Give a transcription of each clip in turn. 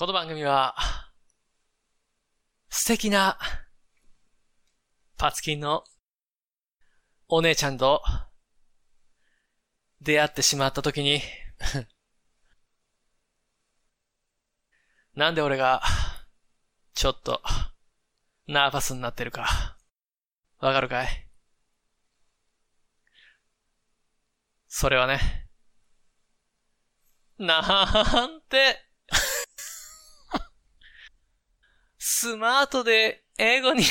この番組は、素敵な、パツキンの、お姉ちゃんと、出会ってしまった時に、なんで俺が、ちょっと、ナーバスになってるか、わかるかい？それはね、なんて、スマートで英語に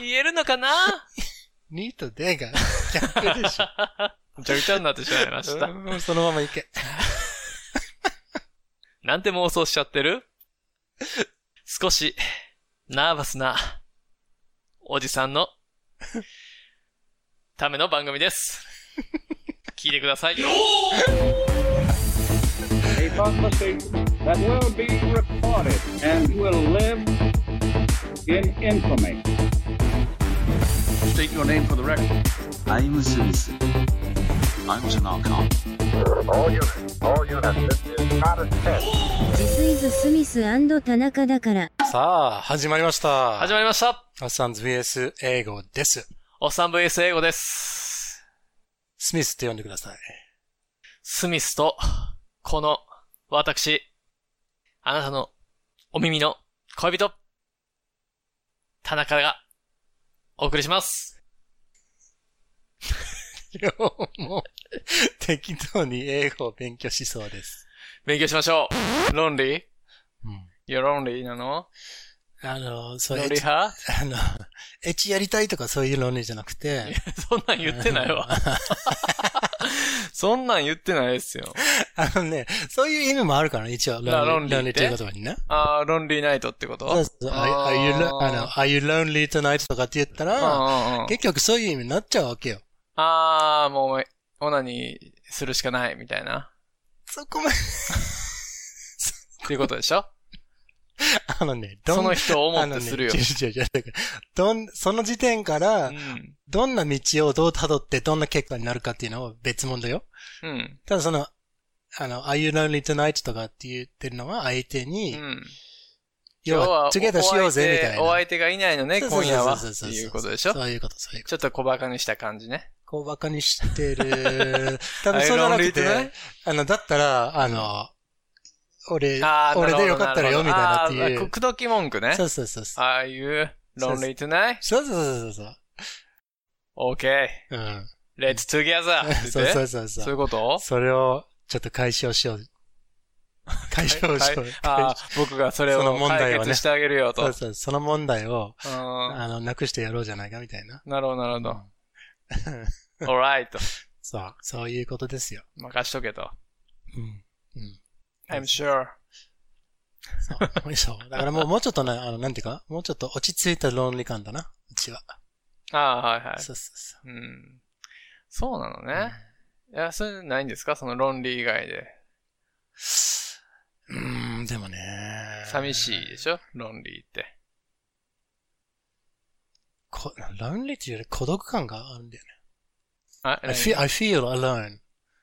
言えるのかな？2とでが逆でしょ。ぐちゃぐちゃになってしまいました。うんそのままいけ。なんて妄想しちゃってる？少し、ナーバスな、おじさんの、ための番組です。聞いてください。A that will be recorded and will live in infamy. State your name for the record. I'm Smith. I'm Tanaka. All units, all units, this is not a test. This is スミス田中だから。さあ、始まりました。始まりました。アッサンズ VS 英語です。おっさん VS 英語です。スミスって呼んでください。スミスと、この、私、あなたの、お耳の恋人、田中が、お送りします。今日も適当に英語を勉強しそうです。勉強しましょう。ロンリーうん。いや、ロンリーなの？あの、そうロンエッチ、リー派あの、エッチやりたいとかそういう論理じゃなくて、そんなん言ってないわ。そんなん言ってないですよ。あのね、そういう意味もあるからね、一応、あ論理って？論理っていう言葉にね。あー、ロンリーナイトってこと？そうそう、are, are you, lo- あの、are you lonely tonight とかって言ったら、あー、結局そういう意味になっちゃうわけよ。あー、もう、オナにするしかないみたいな。そこまで、っていうことでしょ？あのね、どんその人を思ってするよあのね違う違う違うだからどん、その時点からう、ん。どんな道をどう辿ってどんな結果になるかっていうのは別物だよ。うん。ただその、あの、are you lonely tonight? とかって言ってるのは相手うに、ん。要は、トゥゲダしようぜみたいな。お相手がいないのね、今夜は。っていうことでしょ？そういうこと、そういうこと。ちょっと小馬鹿にした感じね。こうバカにしてる。多分そうじゃなくてあの、だったら、あの、俺、俺でよかったらよみたいなっていう。くどき文句ね。そうそうそうそう。Are you lonely tonight? そうそうそうそう。Okay. うん。Let's together. そう言ってそうそうそ。そういううこと？それを、ちょっっと解消しよう。解消しよう。あー僕がそれそのを問題をね解決してあげるよと。そうそう、その問題を、うんあの、なくしてやろうじゃないかみたいな。なるほど、なるほど。alright と。そう、そういうことですよ。任しとけと。うん。うん。I'm sure. そう。そう。だからもう、もうちょっとね、あの、なんていうか、もうちょっと落ち着いた論理感だな、うちは。ああ、はいはい。そうそうそう。うん。そうなのね。いや、それないんですか？その論理以外で。うーん、でもね。寂しいでしょ？論理って。こ論理っていうより孤独感があるんだよね。あ、I feel, I feel alone.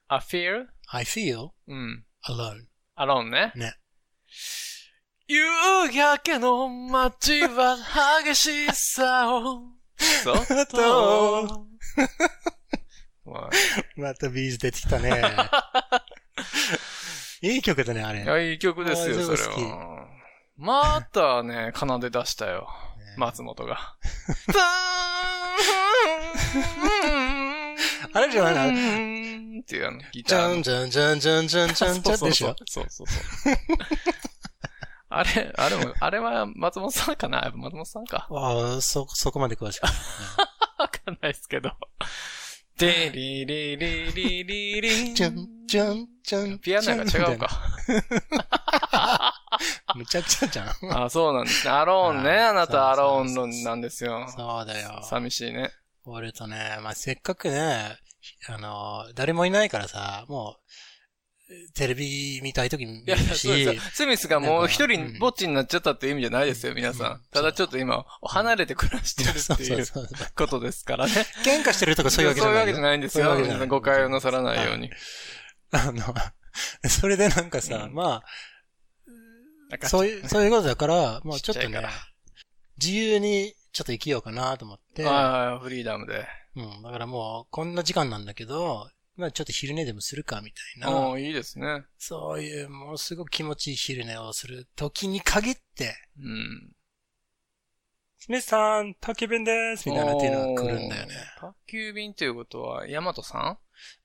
I feel? I feel うん。alone. アロンね。ね。夕焼けの街は激しさを、そっと。ままたビーズ出てきたね。いい曲だね、あれ。あいや、いい曲ですよ、それは。またね、奏で出したよ。松本が。あれじゃないの？っていうあの、ギじゃんターの。じゃんじゃんじゃんじゃんじゃんじゃんでしょそうそうそう。あれ、あれも、あれは松本さんかなやっぱ松本さんか。ああ、そ、そこまで詳しくない。わかんないですけど。でリリリリリリン。じゃんじゃんじゃん。ピアノが違うか。むちゃくちゃじゃん。あ、そうなんですね。アローンね。あなたアローンなんですよ。そうだよ。寂しいね。俺とね、まあ、せっかくね、あの、誰もいないからさ、もう、テレビ見たい時見いや、るそうです。スミスがもう一人ぼっちになっちゃったっていう意味じゃないですよ、皆さん。ただちょっと今、離れて暮らしてるっていう。ことですからね。喧嘩してるとかそういうわけじゃないよ。そういうわけじゃないんですよ。誤解をなさらないように。あの、それでなんかさ、うんまあ、そういう、そういうことだから、もうちょっとね自由にちょっと生きようかなと思って、はいはい、フリーダムで。うん、だからもう、こんな時間なんだけど、まあちょっと昼寝でもするかみたいな、おーいいですね。そういうものすごく気持ちいい昼寝をする時に限って、うん。スミスさん、宅急便ですみたいなっていうのが来るんだよね。宅急便ということは、ヤマトさ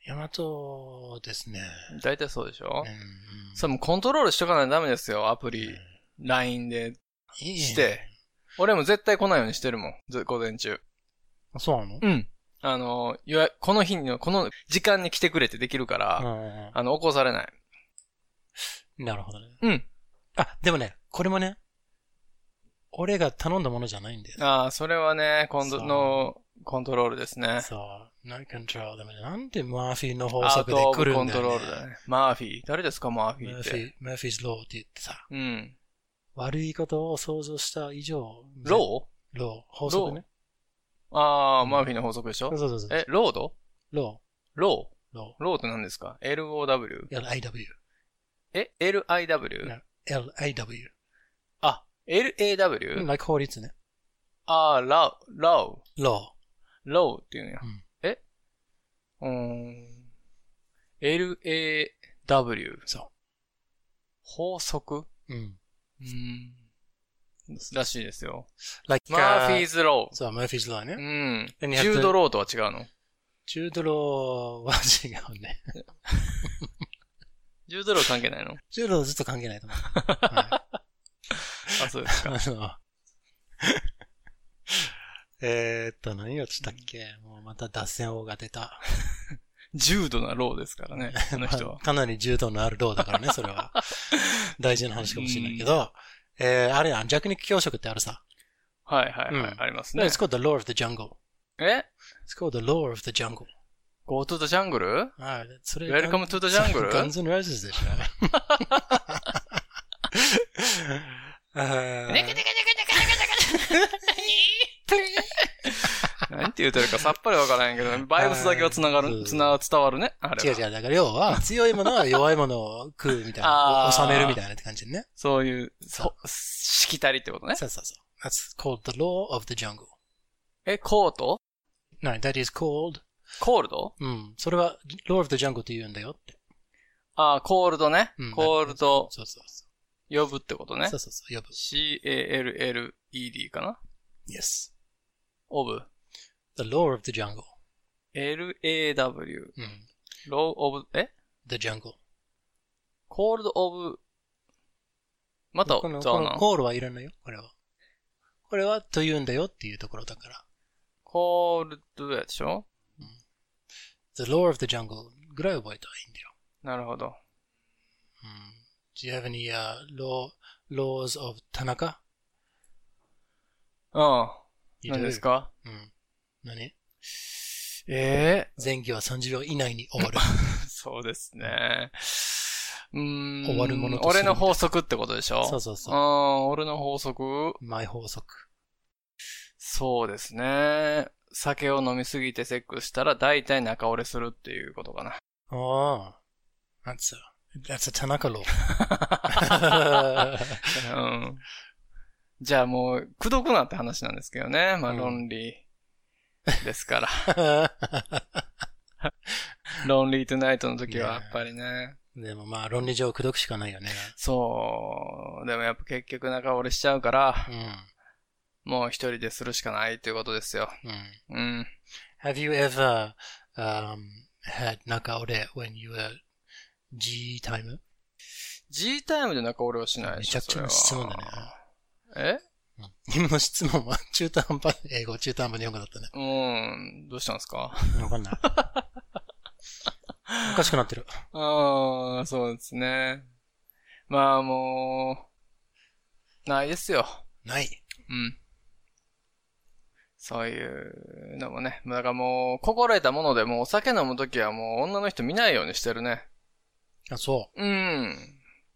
ヤマトですね。ん大体そうでしょ？うんうんそれもコントロールしとかないとダメですよ、アプリ。LINE でいいねして。俺も絶対来ないようにしてるもん、ず午前中。あそうなの？うん。あの、予約この日の、この時間に来てくれってできるから、うんあの、起こされない。なるほどね。うん。あ、でもね、これもね、俺が頼んだものじゃないんだよ。ああ、それはね、コントそうの、コントロールですね。そう。not control でもね、なんでマーフィーの法アウ則でトオブコン来るんだよ、ね。トロールだね。マーフィー。誰ですか、マーフィーって？マーフィー、マーフィーズローって言ってさ、うん。悪いことを想像した以上、ローロー、法則ね。ーああ、マーフィーの法則でしょ？そうそうそう。え、ロード？ロロー、ローローって何ですか ?LOW? ー、LIW。え ?LIW? な LIW。あ、LAW? like 法律ね。ああ、ラウ、ラウ、ロ law っていうんや。うんえ？うーん。LAW? ー。そ法則？う。うん。うーん。らしいですよ。like, Murphy's Law。そう、 Murphy's Law ね。うん。ジュードローとは違うの？ジュードローは違うね。ジュードロー関係ないの？ジュードローずっと関係ないと思う。はあ、そうですい、か。あの、えーっと、何をつったっけ？もうまた脱線王が出た。重度なローですからね、あの人は。かなり重度のあるローだからね、それは。大事な話かもしれないけど、えー、あれやん、弱肉強食ってあるさ。はいはいはい、うんありますね It's。called the law of the jungle. え It's called the law of the jungle. ?Go to the jungle? はい、それ Welcome to the jungle? ガンズ N' Roses でしょ。あー 何て言うてるかさっぱりわからへんけど、バイブスだけは繋がる、つな、伝わるね。あれは。違う違う。だから要は、強いものは弱いものを食うみたいな。収めるみたいなって感じね。そういう、そ、しきたりってことね。そうそうそう。That's called the law of the jungle. え、コート？No, that is called, コールド？うん。それは law of the jungle って言うんだよって。あーコールドねうん。コールドそうそうそ呼ぶってことう。ねそう。そうそう。呼ぶ。C-A-L-L-E-D かな？Yes. オブ？The law of the jungle. L-A-W。うん。ローオブ、え the jungle. コールドオブ、また、この、この。コールはいらないよ。これは。これはと言うんだよっていうところだから。コールドやでしょ？The law of the jungle ぐらい覚えたらいいんだよ。なるほど。うん。Do you have any、uh, law, laws of 田中うん。You 何 do? ですか？うん。何？ええ前期は30秒以内に終わる。そうですね。うーん。終わるものとする俺の法則ってことでしょ？そうそうそううん、俺の法則？マイ法則。そうですね。酒を飲みすぎてセックスしたら大体仲折れするっていうことかな。ああ。That's a, that's a. うん。じゃあもう、くどくなって話なんですけどね。まあ、うん論理ですから。ロンリートゥナイトの時はやっぱりね。でもまあ論理上口説くしかないよね。そう。でもやっぱ結局仲折れしちゃうから、うもう一人でするしかないっていうことですよ。ん。うん。うん。Have you ever um, had 中折れ when you were G time? G タイムで仲折れはしないでしょめちゃくちゃな質問だね。それは。今の質問は中途半端、英語、中途半端日本語だったね。えうん。どうしたんですか？わかんない。おかしくなってる。ああ、そうですね。まあもう、ないですよ。ない。うん。そういうのもね。だからもう、心得たものでもうお酒飲むときはもう女の人見ないようにしてるね。あ、そうん。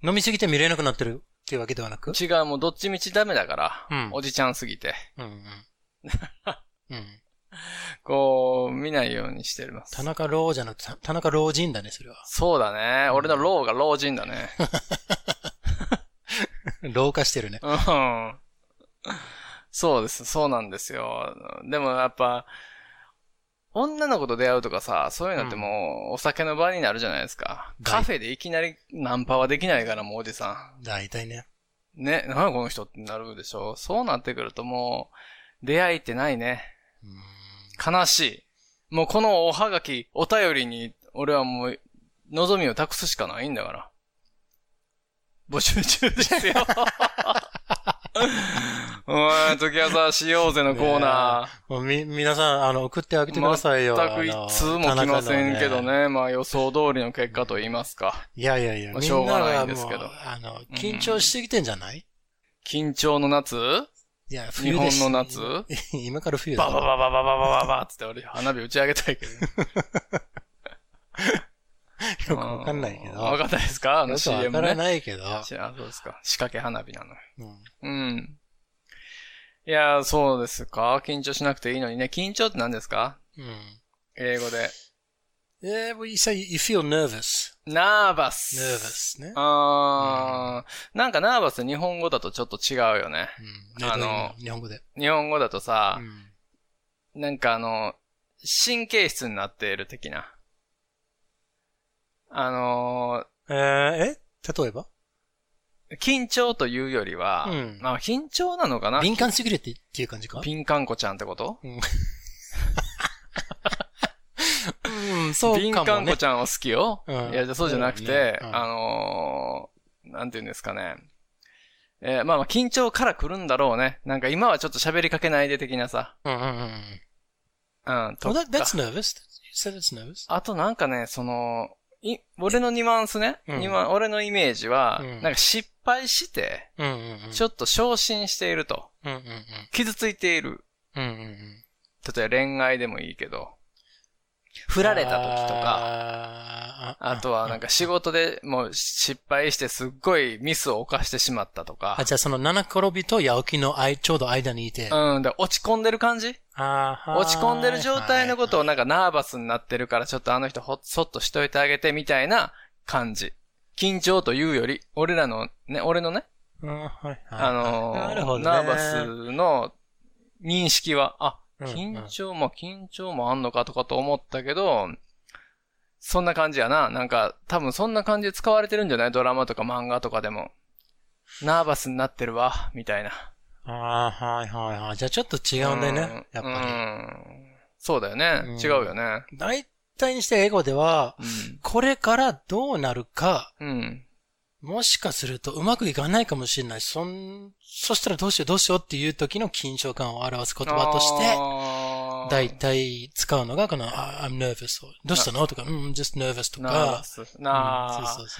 う。飲みすぎて見れなくなってるっていうわけではなく？違う、もうどっちみちダメだから。うんおじちゃんすぎて。うんうん。うん。こう、見ないようにしてます。田中老じゃなくて、田中老人だね、それは。そうだね。俺の老が老人だね。老化してるね。うん。そうです。そうなんですよ。でもやっぱ、女の子と出会うとかさ、そういうのってもう、お酒の場になるじゃないですか。うんカフェでいきなりナンパはできないから、もうおじさ大体ね。ん。ね、なこの人ってなるでしょ。そうなってくるともう、出会いってないね。うん悲しい。もうこのおはがき、お便りに、俺はもう、望みを託すしかないんだから。募集中ですよ。おい、時朝しようぜのコーナ もうみ、皆さん、あの、送ってあげてくださいー。よ。全く一通も来ませんけどあの。ね。まあ予想通りの結果と言いますか。いやいやいや、みまあしょうんがないんですけど、あの、緊張しすぎてんじゃない？緊張の夏？いや、日冬です本の夏 今から冬だバババババババババつって俺花火打ち上げたいけど。よくわかんないけど。わかんないですかあのよくわ CM からね。ないけど。そうですか。仕掛け花火なのよ。うんうん。いや、そうですか？緊張しなくていいのにね。緊張って何ですか？うん。英語で。えー、well, you say you feel nervous. ナーバス。nervous ね。あー、なんかナーバス日本語だとちょっと違うよね。うん。あの日本語で。日本語だとさう、ん。なんかあの、神経質になっている的な。あのえー、え？例えば？ー、緊張というよりは、うんまあ緊張なのかな？敏感すぎるってっていう感じか？ピンカンコちゃんってこと？うん、そう敏かもね感子ち。ゃんは好きよ。うんいや、そうじゃなくて、そうんあのーなんて言うんですかね。えーまあまあ緊張から来るんだろうね。なんか今はちょっと喋りかけないで的なさ。うんうんうん。うん、と Well, か that, that's nervous. You said it's nervous. あとなんかね、その、い、俺のニュアンスね。うんニュアン俺のイメージは、うんなんか失敗して、うんうんうん。ちょっと昇進していると。うんうんうん。傷ついている。うんうんうん。例えば恋愛でもいいけど。振られた時とか。かあとはなんか仕事でもう失敗してすっごいミスを犯してしまったとかあ、。じゃあその七転びと八起きの間ちょうど間にいて。うん、で落ち込んでる感じ？落ち込んでる状態のことをはいなんかナーバスになってるからちょっとあの人ほ、そっとしといてあげてみたいな感じ。緊張というより、俺らのね、俺のね、あのナーバスの認識は、あ、うん緊張、まあ緊張もあんのかとかと思ったけど、そんな感じやな。なんか、多分そんな感じで使われてるんじゃない？ドラマとか漫画とかでも。ナーバスになってるわ、みたいな。ああ、はいはいはい。じゃあちょっと違うんだよね。やっぱうんそうだよね。うん違うよね。り。大体にして英語では、うん。これからどうなるか、うん。もしかするとうまくいかないかもしれない。そん、そしたらどうしようどうしようっていう時の緊張感を表す言葉として、大体使うのがこの、あ I'm nervous. どうしたのとか、うん、just nervous とか。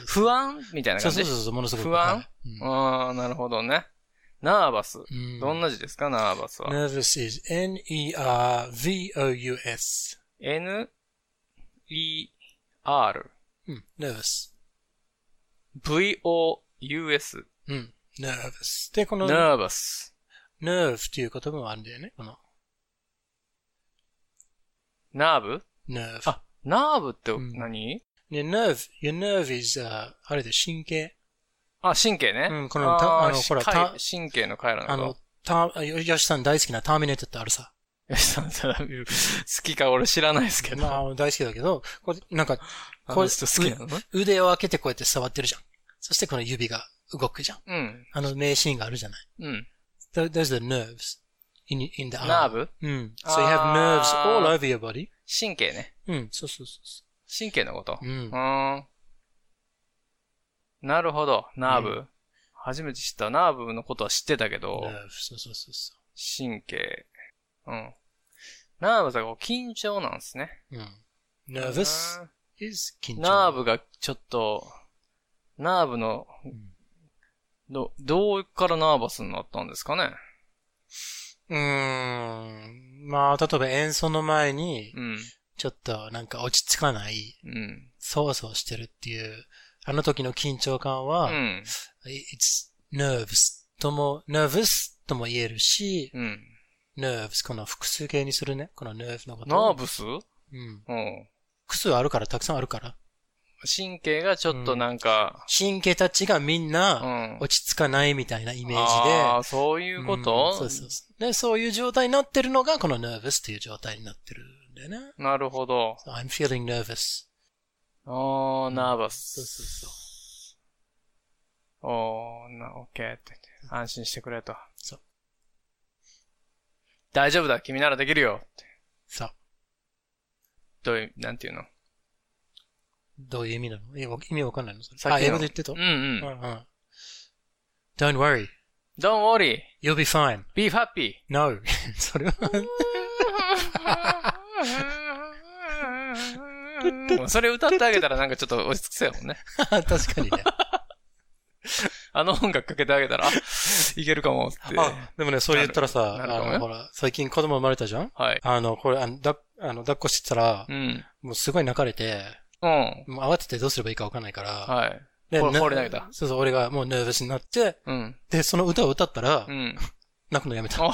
不安？みたいな感じ？そうそうそうものすごく。不安？ああ、なるほどね。ナーバス。うんどんな字ですか、ナーバスは。nervous is N-E-R-V-O-U-S. N, E, R, うん、nervous. V, O, U, S. うん、nervous. で、この nervous. nerve っていう言葉もあるんだよね。このナーブ nerve. あ、ナーブってうん何、で、nerve, your nerve is, uh, あれで神経。あ、神経ね。うんこのあのほら神経の回路のこあの、た、よよしさん大好きなターミネーターってあるさ。と。よしさん、好きか俺知らないですけど。まあ、大好きだけど、これ、なんか、こう腕を開けてこうやって触ってるじゃん。そしてこの指が動くじゃん。うん。あの名シーンがあるじゃない。うん。Th- Those are the nerves in, in the arm. ナーブ？うん。So you have nerves all over your body. 神経ね。うん、そうそうそうそ神経のこと？う。ん。なるほど。ナーブ。初めて知った。ナーブのことは知ってたけど、nerve そうそうそうそ神経。うん。ナーブがこう緊張なんですね。う。うん。is 緊張。ナーブがちょっと、ナーブの、ど、どうからナーバスになったんですかね？うーん。まあ、例えば演奏の前に、うん。ちょっとなんか落ち着かない、うん。そわそわしてるっていう、あの時の緊張感は、うん。it's nerves とも、nervous とも言えるし、うん。nerves、この複数形にするね。この nerve のこと。ナーブスうん。うん。複数あるから、たくさんあるから。神経がちょっとなんか、神経たちがみんう。なん落ち着かないみたいなイメージで。ああ、そういうこと、うんそうそうそう。で、そういう状態になってるのが、この nervous っていう状態になってるんだよね。なるほど。So I'm feeling nervous. ああ、ナーバス。そうそうそう。おー、な、オッケーって言って。安心してくれと。そう。大丈夫だ、君ならできるよ。ってさあ、どういう、なんていうの？どういう意味なの？意味わかんないの？それさっきのあ、英語で言ってた？うんう。うんんうん。Don't worry. Don't worry, You'll be fine. be happy. No. それは、それ歌ってあげたらなんかちょっと落ち着くせやもんね。確かにね。あの音楽かけてあげたら、あ、いけるかもって。あ、でもね、それ言ったらさ、あなるほどねの、ほら、最近子供生まれたじゃん？はい。あの、これ、あの、だ、あの、抱っこしてたらう、ん。もうすごい泣かれて、うん。もう慌ててどうすればいいかわかんないから、はい。でなほ放り投げたそうそう、俺がもうネーバスになって、うん。で、その歌を歌ったらう、ん。泣くのやめた。お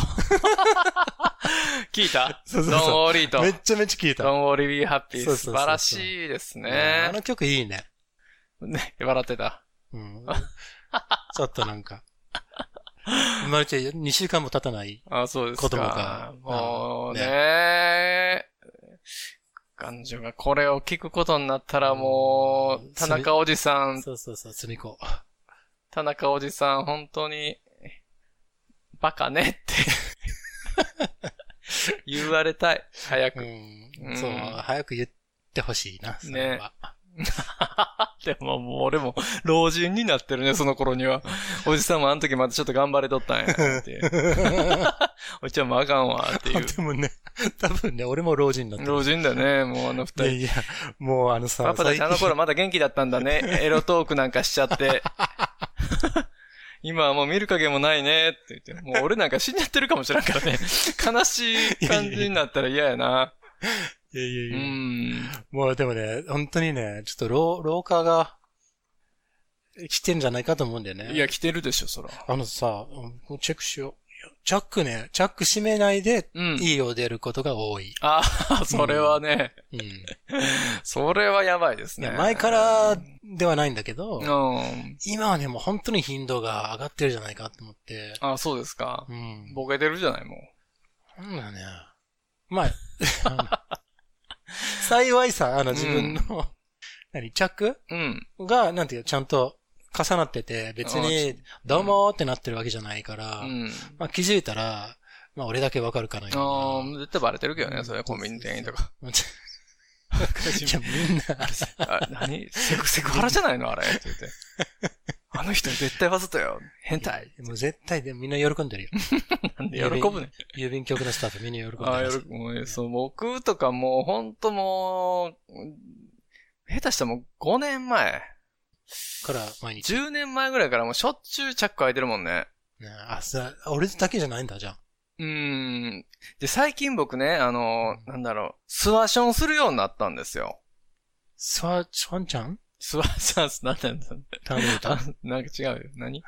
聞いた？そうそうそう ?Don't worry と。めっちゃめっちゃ聞いた。Don't worry, be happy. そうそうそうそう素晴らしいですうんねあ。の曲いいね。ね、笑ってた。うん。ちょっとなんか。生まれて2週間も経たない。あ、そうですか。子供がもううんね彼女がこれを聞くことになったらもうんう、田中おじさん、そうそうそう、すみこ。田中おじさん、本当に、バカねって 言われたい。早うく。ん。そう、早く言ってほしいな。それは でももう俺も老人になってるね、その頃には。おじさんもあの時またちょっと頑張れとったんや。って。おじちゃんもあかんわ、っていう。でもね、多分ね、俺も老人になってる。老人だね、もうあの二人。いやいや、もうあのさ、パパたちあの頃まだ元気だったんだね。エロトークなんかしちゃって。今はもう見る影もないねって言って。もう俺なんか死んじゃってるかもしれんからね。悲しい感じになったら嫌やな。いやいやういや。ん。もうでもね、本当にね、ちょっと老、老化が来てんじゃないかと思うんだよね。いや、来てるでしょ、そら。あのさ、うんチェックしよう。チャックね、チャック閉めないで、うん。いいよ出ることが多い。ああ、それはね、うん。それはやばいですね。前からではないんだけど、うん。今はね、もう本当に頻度が上がってるじゃないかと思って。あそうですか。うん。ボケてるじゃない、もう。なんだね。まあ、幸いさ、あの自分の、何、チャックうん。が、なんていう、ちゃんと重なってて、別に、どうもーってなってるわけじゃないから、うん。まあ気づいたら、まあ俺だけわかるかな。ああ、絶対バレてるけどね、それコンビニ店員とか。いや、みんな、あ、何？セク、セクハラじゃないのあれって言って。あの人絶対わざとよ。変態。もう絶対でみんな喜んでるよ。なんで喜ぶね。郵便局のスタッフみんな喜んであ、るよ。もう、そう、僕とかもう、ほんともう、下手したらもう5年前、から毎日。10年前ぐらいからもうしょっちゅうチャック開いてるもんね。ねあ、さ、俺だけじゃないんだ、じゃあ。うーん。で、最近僕ね、あの、なんだろう、スワションするようになったんですよ。スワ、スワンちゃん？スワションス、なんだよ。頼むあなんか違うよ。何？い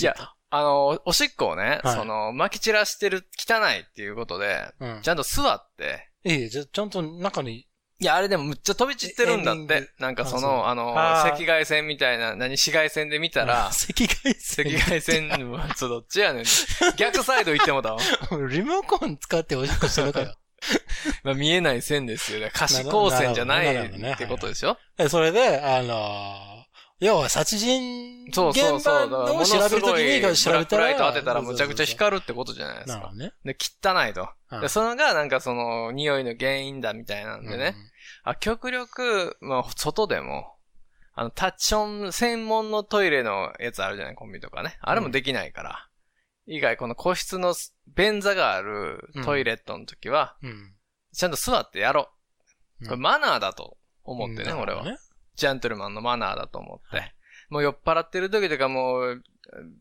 いや、あの、おしっこをね、はいその、撒き散らしてる、汚いっていうことで、うんち。ゃんと座って、ええ、じゃ、ちゃんと中に、いや、あれでもむっちゃ飛び散ってるんだっエンディンて。なんかその、あの、あー赤外線みたいな、何、紫外線で見たら、赤外線。赤外線は、どっちやねん。逆サイド行ってもだわ。リモコン使っておしっこしてるのかよ。まあ、見えない線ですよね。可視光線じゃないなるほどねってことでしょ？えそれで、あのー要は殺人現そうそうそう。だから場を調べるときにブラ調べたら、ックライト当てたらむちゃくちゃ光るってことじゃないですかなるほ。どね。で、汚いと。うんで、それがなんかその、匂いの原因だみたいなんでね。あ、極力、まあ、外でも、あの、タッチョン専門のトイレのやつあるじゃない、コンビニとかね。あれもできないから。以外、この個室の便座があるトイレットの時は、うん。うん。ちゃんと座ってやろう。これうんマナーだと思ってね、俺は。ジャントルマンのマナーだと思って。もう酔っ払ってる時とかもう、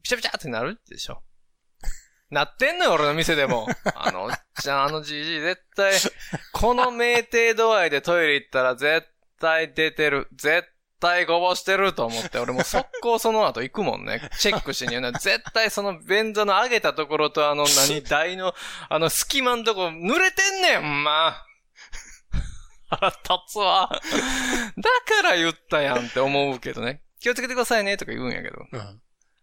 ピチャピチャってなるでしょ。なってんのよ、俺の店でも。あの、じゃあ、あのじじい絶対、この酩酊度合いでトイレ行ったら絶対出てる。絶対こぼしてると思って、俺もう速攻その後行くもんね。チェックしにね。絶対その便座の上げたところとあの何、台の、あの隙間のとこ濡れてんねん、ほんま。腹立つわ。だから言ったやんって思うけどね。気をつけてくださいねとか言うんやけど。うん。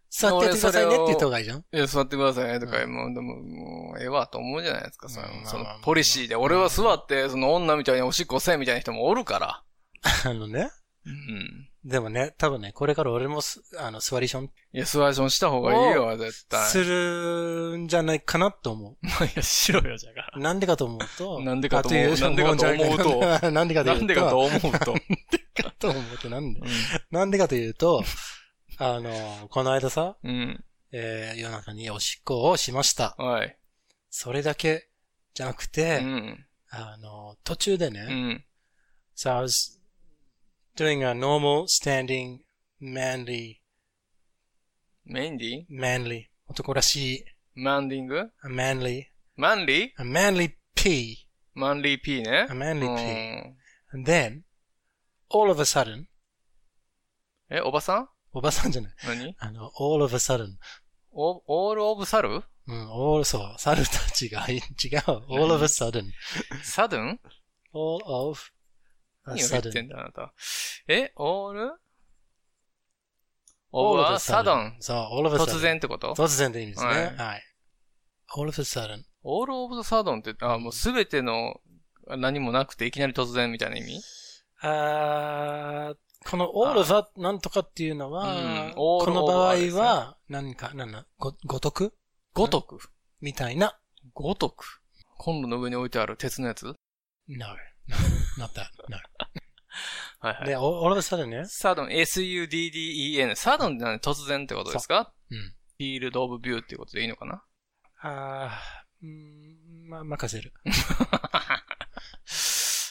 座ってくださいねって言った方がいいじゃん。いや、座ってくださいねとか、うんもう、でも、もう、ええわと思うじゃないですか、そのうんそのポリシーで。俺は座って、その女みたいにおしっこせえみたいな人もおるから。あのね。うん。でもね、多分ね、これから俺もす、あの、座りションいや、座りションした方がいいよ、絶対。するんじゃないかなと思 いや、しろよ、じゃが。う。なんでかと思うと。なんでかと思うあいうなんでかと思うとと。なんでかというと。なんでかと思うと。かと思うと、なんで、なんでかというと、あの、この間さ、うん。えー、夜中におしっこをしました。うん。はい。それだけじゃなくうて、ん。あの、途中でね、うん。so I was doing a normal standing manly, メンディ manly, 男らしい、マンディング a manly, マンリー a manly pee, マンリー P ね。a manly う pee. ん And then, all of a sudden, え、おばさんおばさんじゃない。何あの、all of a sudden. オオールオブサルうん、all, そう、猿たちが、違う。all of a sudden. サドン all of 何を言って sudden. んだ、あなた。え、オール？All オブ of a はサドン。そう、all of a sudden. 突然ってこと？突然でいいんですね。はいはい。all of a sudden. オールオブサドンって、あ、もうすべての何もなくていきなり突然みたいな意味？あーこの all of a なんとかっていうのは、うん all この場合は、何か、なんだ、ご、ごとく？ごとく？みたいな。ごとく？コンロの上に置いてある鉄のやつ？No. not that. No. はいはい。で、all of a sudden ね。サドン、S-U-D-D-E-N。サドンって何突然ってことですかうん。フィールドオブビューっていうことでいいのかなあーうんま、任せる。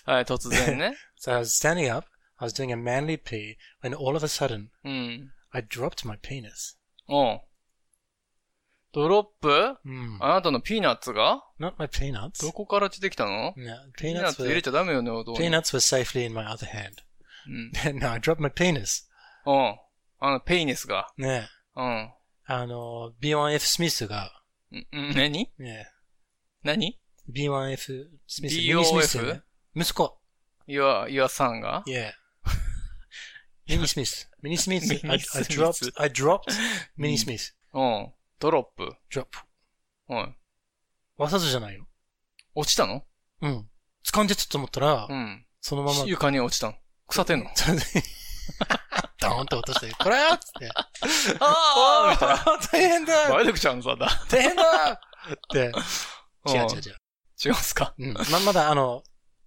はい、突然ね。So I was standing up, I was doing a manly pee, when all of a sudden, うん。I dropped my penis. おうドロップうん。あなたのピーナッツが Not my peanuts. どこから出てきたの No, ピーナッ peanuts ツ入れちゃダメよね、お父に。peanuts were safely in my other hand. うん。no, I dropped my penis. うん。あの、ペイネスが。ねうん。あの、B1F スミスが、んん何ね何 B1F スミス、BOF？ミニスミスよね息子。?your, your son が Yeah. ミニスミス。ミニスミス。I, dropped, I dropped ミニスミス。うん。ドロップ？drop. うん。わざとじゃないよ。落ちたの？うん。掴んでたと思ったら、うん。そのまま、床に落ちたの？腐ってんの？ドーンと落として、これ？ーっつって。あみたいな。あー大変だバイデクちゃんさ、だ。大変だって。違ううん違う違う。違うんすか？うん。ま、まだあの、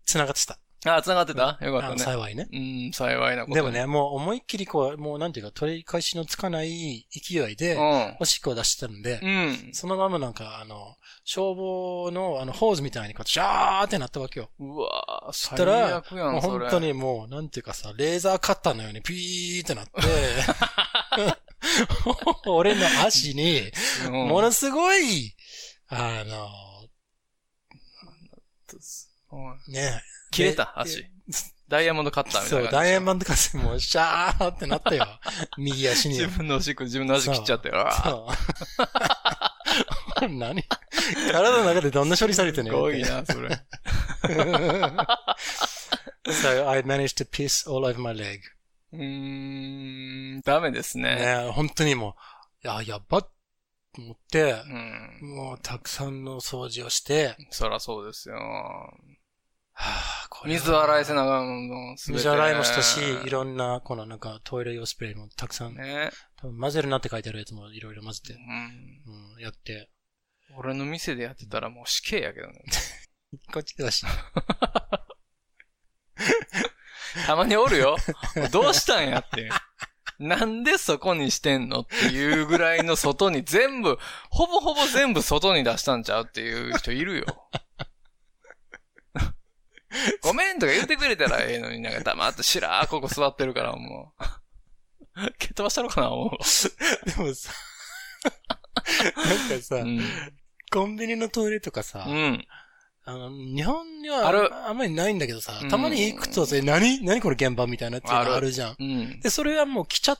繋がってた。あ、繋がってた？よかったね。幸いね。うん、幸いなことに。でもね、もう思いっきりこう、もうなんていうか、取り返しのつかない勢いで、うん。おしっこを出してたんで、うん。そのままなんか、あの、消防のあの、ホーズみたいにこう、シャーってなったわけよ。うわぁ、そ最したら、悪や、もう。本当にもう、なんていうかさ、レーザーカッターのようにピーってなって、俺の足に、うん、ものすごい、あの、うんね切れた、足。ダイヤモンドカッターみたそ、いうな感じ。ダイヤモンドカスもうシャーってなったよ。右足に。自分のおしっこ自分の足切っちゃったよ。そう。何？体の中でどんな処理されてんすのごいな、それ。so I managed to piss all over my leg. うーん、ダメですね。ね本当にもう、いや、やっばと思ってう、ん。もうたくさんの掃除をして、そらそうですよ。はあ、こ水洗いせなあかんの、すべて水洗いもしたし、いろんな、このなんかトイレ用スプレーもたくさん、ね。多分混ぜるなって書いてあるやつもいろいろ混ぜてう、ん。うん、やって、俺の店でやってたらもう死刑やけどね。こっちだし。たまにおるよ。どうしたんやって。なんでそこにしてんのっていうぐらいの外に全部、ほぼほぼ全部外に出したんちゃうっていう人いるよ。んとか言ってくれたらええのになんか黙ってしらーここ座ってるからもう。蹴っ飛ばしたのかな思うわ。でもさ、なんかさ、うん。コンビニのトイレとかさ、うん。あの、日本にはあるあんまりないんだけどさうん、たまに行くとさ、何？何この現場みたいなっていうのあるあるじゃん。うん。で、それはもう来ちゃっ、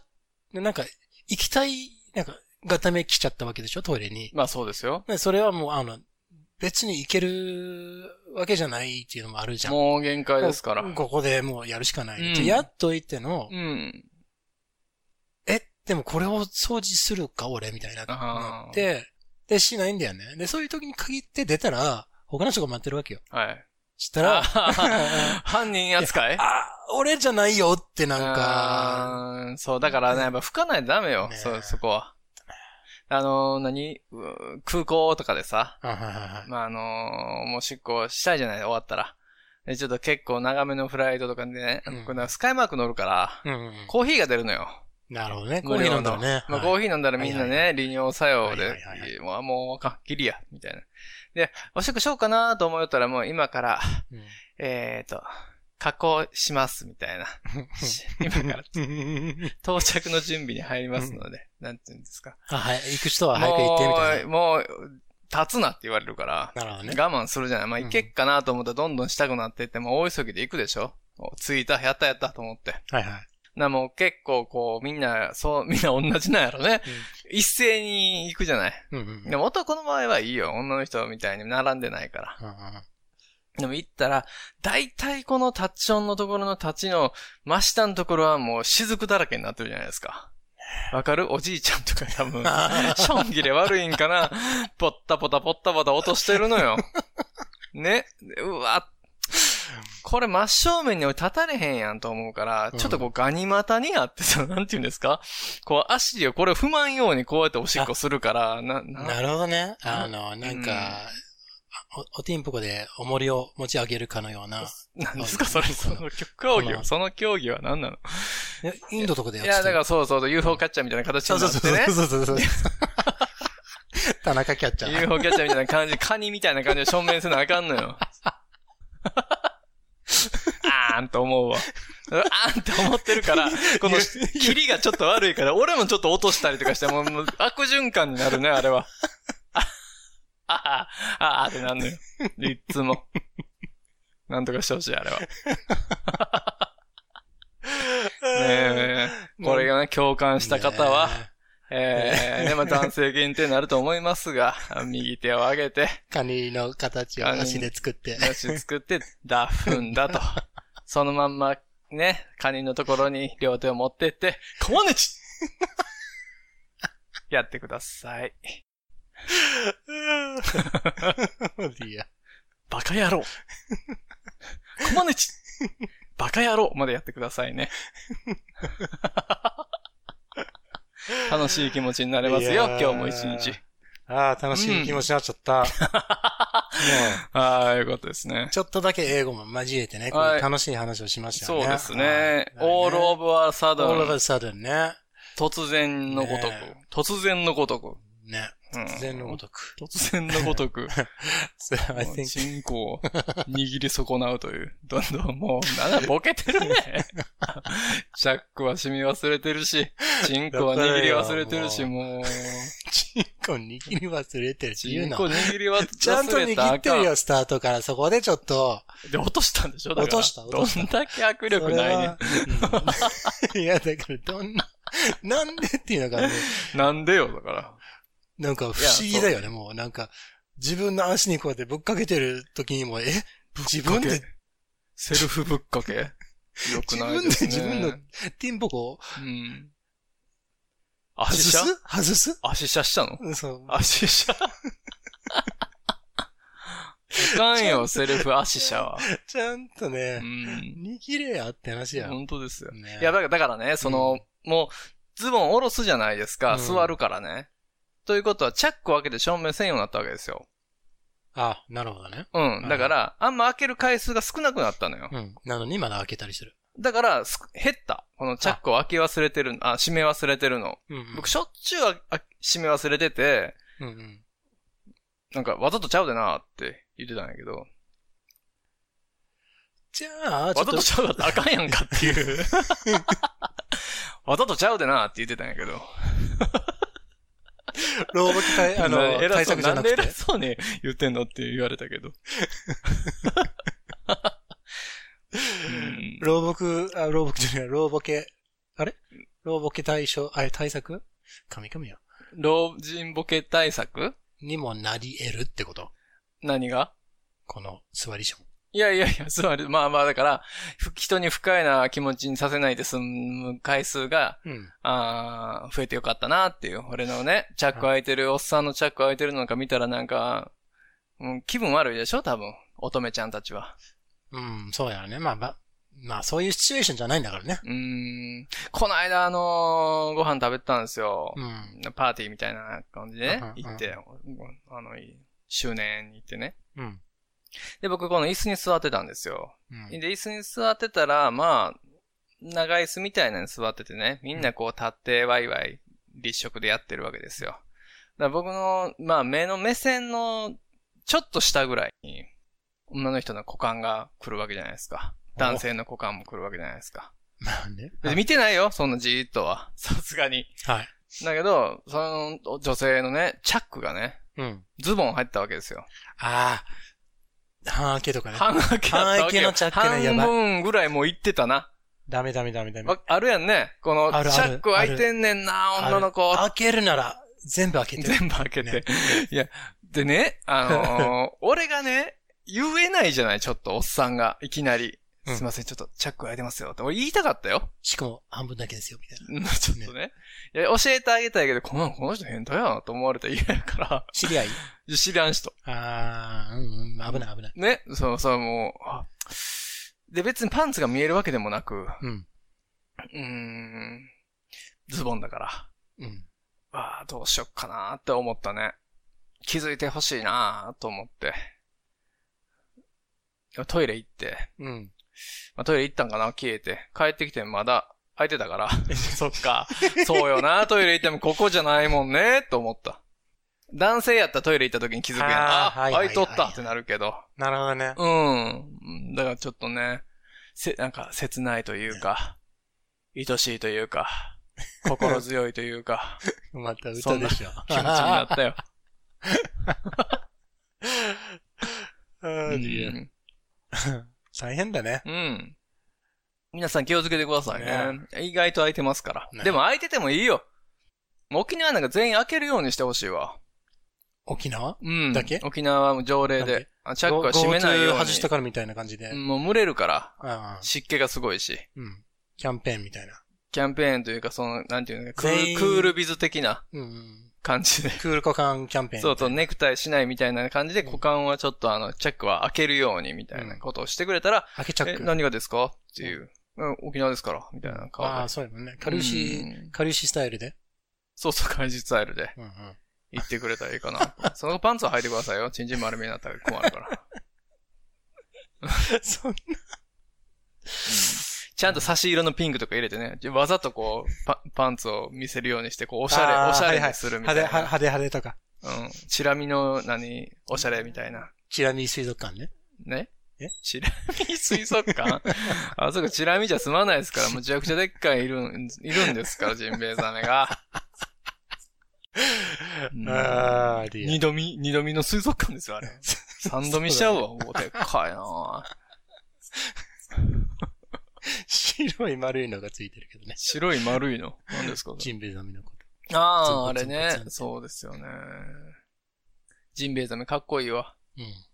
なんか、行きたい、なんか、がため来ちゃったわけでしょ、トイレに。まあそうですよ。でそれはもう、あの、別に行けるわけじゃないっていうのもあるじゃん。もう限界ですから。ここでもうやるしかない。うんやっといての、うん。え、でもこれを掃除するか、俺、みたいな。あーなって、で、しないんだよね。で、そういう時に限って出たら、他の人が待ってるわけよ。はい。したら、犯人扱い？あ、俺じゃないよってなんか、そう、だからね、やっぱ吹かないとダメよ。ねそう、そこは。あのー、何？う空港とかでさ、はいはいはいまあ、あのー、もう出航したいじゃない、終わったら。で、ちょっと結構長めのフライトとかでね、うんこれスカイマーク乗るから、うんうんコーヒーが出るのよ。なるほどね。コーヒー飲んだらね。まあ、はいコーヒー飲んだらみんなはいね、利尿作用ではいはいはい、もう、もう、かっきりや、みたいな。で、お食しようかなと思ったらもう今から、うんえーと、加工します、みたいな。今から到着の準備に入りますので、なんていうんですか。あ、はい。行く人は早く行ってみたいな。もう、もう、立つなって言われるから、なるほどね。我慢するじゃない。まあ、うん行けっかなと思ったらどんどんしたくなっていって、もう大急ぎで行くでしょ着いた、やったやったと思って。はいはい。な、もう結構こう、みんな、そう、みんな同じなんやろね。一斉に行くじゃない。うんうんうんでも男の場合はいいよ。女の人みたいに並んでないから。うんうんでも行ったら、大体このタッチオンのところのタッチの真下のところはもう雫だらけになってるじゃないですか。わかる？おじいちゃんとか多分、ションギレ悪いんかなポッタポタポッタポタ落としてるのよ。ね？うわ。これ真正面に立たれへんやんと思うから、ちょっとこうガニ股にあってさ、なんて言うんですか？こう足をこれ踏まんようにこうやっておしっこするから、な、な、なるほどね。あの、なんうんか、お、おティンポコで重りを持ち上げるかのような。なんですかそれ、その競技は、このその競技は何なの？えインドとかでやいや、ってただからそうそう、UFO キャッチャーみたいな形そうになってね。そうそうそうそうそう。田中キャッチャー。UFO キャッチャーみたいな感じ、カニみたいな感じで正面せなあかんのよ。あーんと思うわ。あーんって思ってるから、この、切りがちょっと悪いから、俺もちょっと落としたりとかして、もう悪循環になるね、あれは。あ、ああ、ああってなんのよ。いっつも。なんとかしてほしい、あれは。ねえ、これがね、共感した方は、ねえー、でも男性限定になると思いますが、右手を上げて、カニの形を足で作って。足作って、ダフんだと。そのまんま、ね、カニのところに両手を持ってって、コマネチやってください。いや。バカ野郎コマネチバカ野郎までやってくださいね。楽しい気持ちになれますよ、今日も一日。ああ、楽しい気持ちになっちゃった。もああ、いうことですねう、。ちょっとだけ英語も交えてね、はい楽しい話をしましたよね。そうですね。はいオールオブアサダ all of ン a。sudden ね。突然のごとくね。突然のごとく。ね。うん突然のごとく。突然のごとく。チンコを握り損なうという。どんどんもう、なんだ、ボケてるね。チャックは染み忘れてるし、チンコは握り忘れてるし、もう、チンコ握り忘れてるってチ言うのンコ。握り忘れた ちゃんと握ってるよ、スタートから。そこでちょっと。で、落としたんでしょ？落とした落としたどんだけ握力ないね。いや、だからどんな、なんでっていうのがね、なんでよ、だから。なんか不思議だよね、もう。なんか、自分の足にこうやってぶっかけてる時にも、え？自分で、セルフぶっかけ？よくないですね。自分で自分ティンポコをうん。外足車す？外す？足車したの？うんそう。足車あ かんよ、セルフ足車は。ちゃんとうね、ん。握れやって話や。本当ですよ。ねいや、だからだからね、その、もう、ズボン下ろすじゃないですか。うん座るからね。ということは、チャックを開けて正面せんようになったわけですよ。あ、なるほどね。うん。だから、あんま開ける回数が少なくなったのよ。うん。なのにまだ開けたりする。だから、す減った。このチャックを開け忘れてる、あ、閉め忘れてるの。うんうん。僕、しょっちゅうああ閉め忘れてて、うんうん。なんか、わざとちゃうでなって言ってたんやけど、じゃあ、ちょっとわざと、ちゃうだってあかんやんかっていう。わざとちゃうでなって言ってたんやけど。老木対、あの、対策じゃなくてんで偉。そうね言ってんのって言われたけど。うん老木、あ、老木じゃない、老ボケ、あれ？老ボケ対象、あれ対策？神々よ。老人ボケ対策？にもなり得るってこと何が？この座りション。いやいやいや、つまり、まあまあだから、ふ人に不快な気持ちにさせないで済む回数が、うん。あー増えてよかったなっていう。俺のね、チャック開いてる、おっさんのチャック開いてるのなんか見たらなんか、うん、気分悪いでしょ？多分。乙女ちゃんたちは。うん、そうやね。まあまあ、まあそういうシチュエーションじゃないんだからね。うーん。この間、あのーご飯食べてたんですよ。うん。パーティーみたいな感じでねうんうん行って、あの、周年に行ってね。うん。で、僕この椅子に座ってたんですよ。うん。で、椅子に座ってたら、まあ、長い椅子みたいなのに座っててね、みんなこう立ってワイワイ立食でやってるわけですよ。だから僕の、まあ目の目線のちょっと下ぐらいに、女の人の股間が来るわけじゃないですか。男性の股間も来るわけじゃないですか。まあね。で見てないよ、そんなじーっとは。さすがに。はい。だけど、その女性のね、チャックがね、うん。ズボン入ったわけですよ。ああ、半開けとかね。半開け半開けのチャックねやばい半分ぐらいもう行ってたな。ダメダメダメダメわ。あるやんね。この、チャック開いてんねんな、女の子。開けるなら、全部開けて。全部開けて。ね いや、でね、あのー 俺がね、言えないじゃない、ちょっと、おっさんが、いきなり。うんすいません、ちょっと、チャック開いてますよ。って、俺言いたかったよ。しかも半分だけですよ、みたいな。うん ちょっとね。いや、教えてあげたいけど、この、この人変態やなと思われたら嫌やから、知り合い？知らん人。ああ、うんうん、危ない危ない。ね、そうそう、もう、あで、別にパンツが見えるわけでもなく、うん。うーん、ズボンだから。うん。ああ、どうしよっかなーって思ったね。気づいてほしいなーと思って。トイレ行って、うん。まあ、トイレ行ったんかな消えて。帰ってきてまだ空いてたから。そっか。そうよなトイレ行ってもここじゃないもんねと思った。男性やったらトイレ行った時に気づくやん。あはいはいはいとったってなるけど。なるほどね。うん。だからちょっとね、せ、なんか切ないというか、愛しいというか、心強いというか、また歌でしょ。気持ちになったよ。あうん。大変だね。うん。皆さん気をつけてくださいね。意外と空いてますから。ねでも空いててもいいよ。沖縄なんか全員開けるようにしてほしいわ。沖縄？うん。だけ？沖縄はもう条例でで。あチャックは閉めないように。外したからみたいな感じで。うんもう蒸れるから。ああ湿気がすごいし。うん。キャンペーンみたいな。キャンペーンというか、その、なんていうのクールビズ的なうんうん。感じで。クール股間キャンペーン。そうそう、ネクタイしないみたいな感じで、うん股間はちょっとあの、チャックは開けるようにみたいなことをしてくれたら、え、開けちゃく。何がですかっていう。うん、沖縄ですから、みたいな顔で。ああ、そうやもんね。カルシうん、カルシスタイルで。そうそう、開示スタイルでうんうん。言ってくれたらいいかな。そのパンツは履いてくださいよ。チンチン丸見えになったら困るから。そんちゃんと差し色のピンクとか入れてね。わざとこう、パパンツを見せるようにして、こう、おしゃれ、おしゃれはいはいにするみたいな。派手、派手派手とか。うん。チラ見の、何、おしゃれみたいな。チラミ水族館ね。ね？え？チラ見水族館？あそこチラ見じゃ済まないですから、むちゃくちゃでっかいいるん、いるんですから、ジンベエザメが。うんああ、二度見、二度見の水族館ですよ、あれ。三度見しちゃうわ、もうでっかいな 白い丸いのがついてるけどね。白い丸いの？何ですかジンベエザメのこと。ああ、あれね。そうですよね。ジンベエザメかっこいいわ。うん。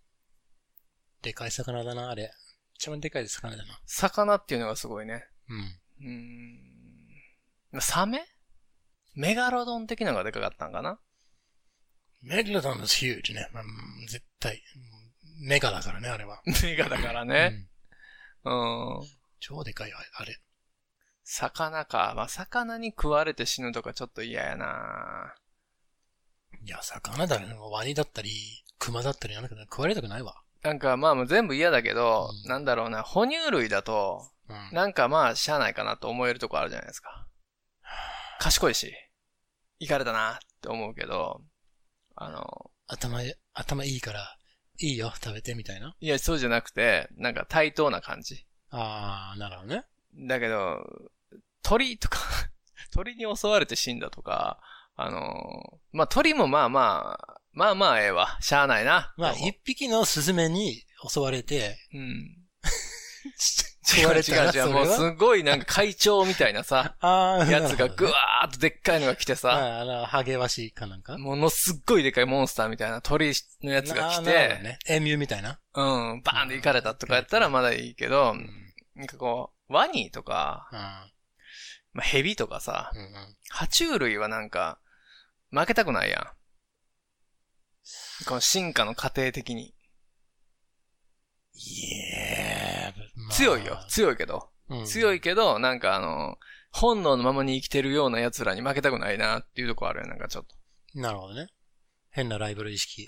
でかい魚だな、あれ。一番でかい魚だな。魚っていうのがすごいね。うん。うーん。サメ？メガロドン的なのがでかかったんかな？メガロドン is huge ね。まあ、うん絶対。うんメガだからね、あれは。メガだからうね。んうん。超でかいよ、あれ。魚か。まあ、魚に食われて死ぬとかちょっと嫌やないや、魚だよ。ワニだったり、クマだったりなんだけど、食われたくないわ。なんかまあもう全部嫌だけど、うんなんだろうな、哺乳類だと、うん。なんかまあ、しゃあないかなと思えるとこあるじゃないですか。賢いし、行かれたなって思うけど、あの、頭、頭いいから、いいよ、食べて、みたいな。いや、そうじゃなくて、なんか対等な感じ。あー、なるほどね。だけど、鳥とか、鳥に襲われて死んだとか、あのーまあ、鳥もまあまあ、まあまあええわ。しゃあないな。まあ、一匹のスズメに襲われて、うん。襲違うわれたら違う違う。もうすごいなんか会長みたいなさ、ああ、やつがぐわわーっとでっかいのが来てさ、ああの、ハゲワシかなんか？ものすっごいでかいモンスターみたいな鳥のやつが来て、ね。エミューみたいな？うん、バーンで行かれたとかやったらまだいいけどう、ん。なんかこう、ワニとか、うん。まあ、ヘビとかさ、うんうん。爬虫類はなんか、負けたくないやん。この進化の過程的に。いえまあ強いよ。強いけど。うん強いけど、なんかあの、本能のままに生きてるような奴らに負けたくないなっていうとこあるよ、なんかちょっと。なるほどね。変なライバル意識。い